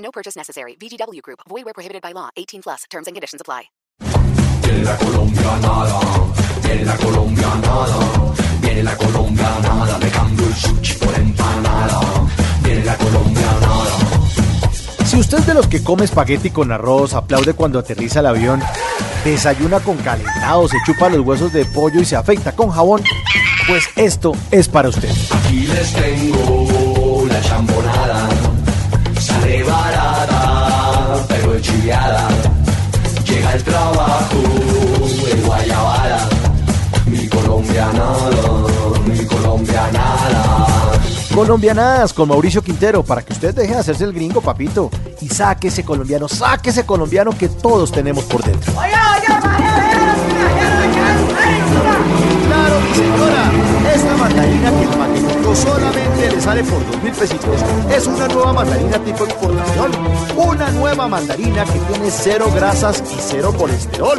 No purchase necessary. VGW Group. Void where prohibited by law. 18 plus. Terms and conditions apply. Viene la colombianada, viene la colombianada, viene la colombianada, me cambio el sushi por empanada, viene la colombianada. Si usted es de los que come espagueti con arroz, aplaude cuando aterriza el avión, desayuna con calentado, se chupa los huesos de pollo y se afeita con jabón, pues esto es para usted. Aquí les tengo la chambonada, Llega el trabajo de guayabada, mi colombianada, mi colombianada. Colombianadas con Mauricio Quintero para que usted deje de hacerse el gringo, papito. Y saque ese colombiano, saque ese colombiano que todos tenemos por dentro. Solamente le sale por dos mil pesitos es una nueva mandarina tipo exportación. Una nueva mandarina que tiene cero grasas y cero colesterol.